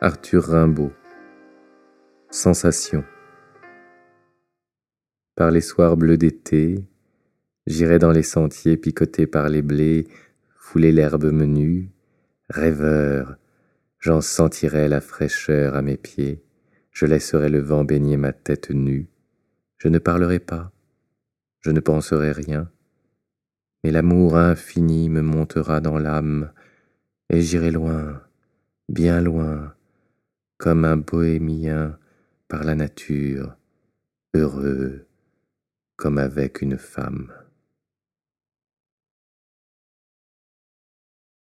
Arthur Rimbaud. Sensation. Par les soirs bleus d'été, j'irai dans les sentiers picotés par les blés, fouler l'herbe menue, rêveur, j'en sentirai la fraîcheur à mes pieds, je laisserai le vent baigner ma tête nue, je ne parlerai pas, je ne penserai rien, mais l'amour infini me montera dans l'âme, et j'irai loin, bien loin, comme un bohémien par la nature, heureux comme avec une femme.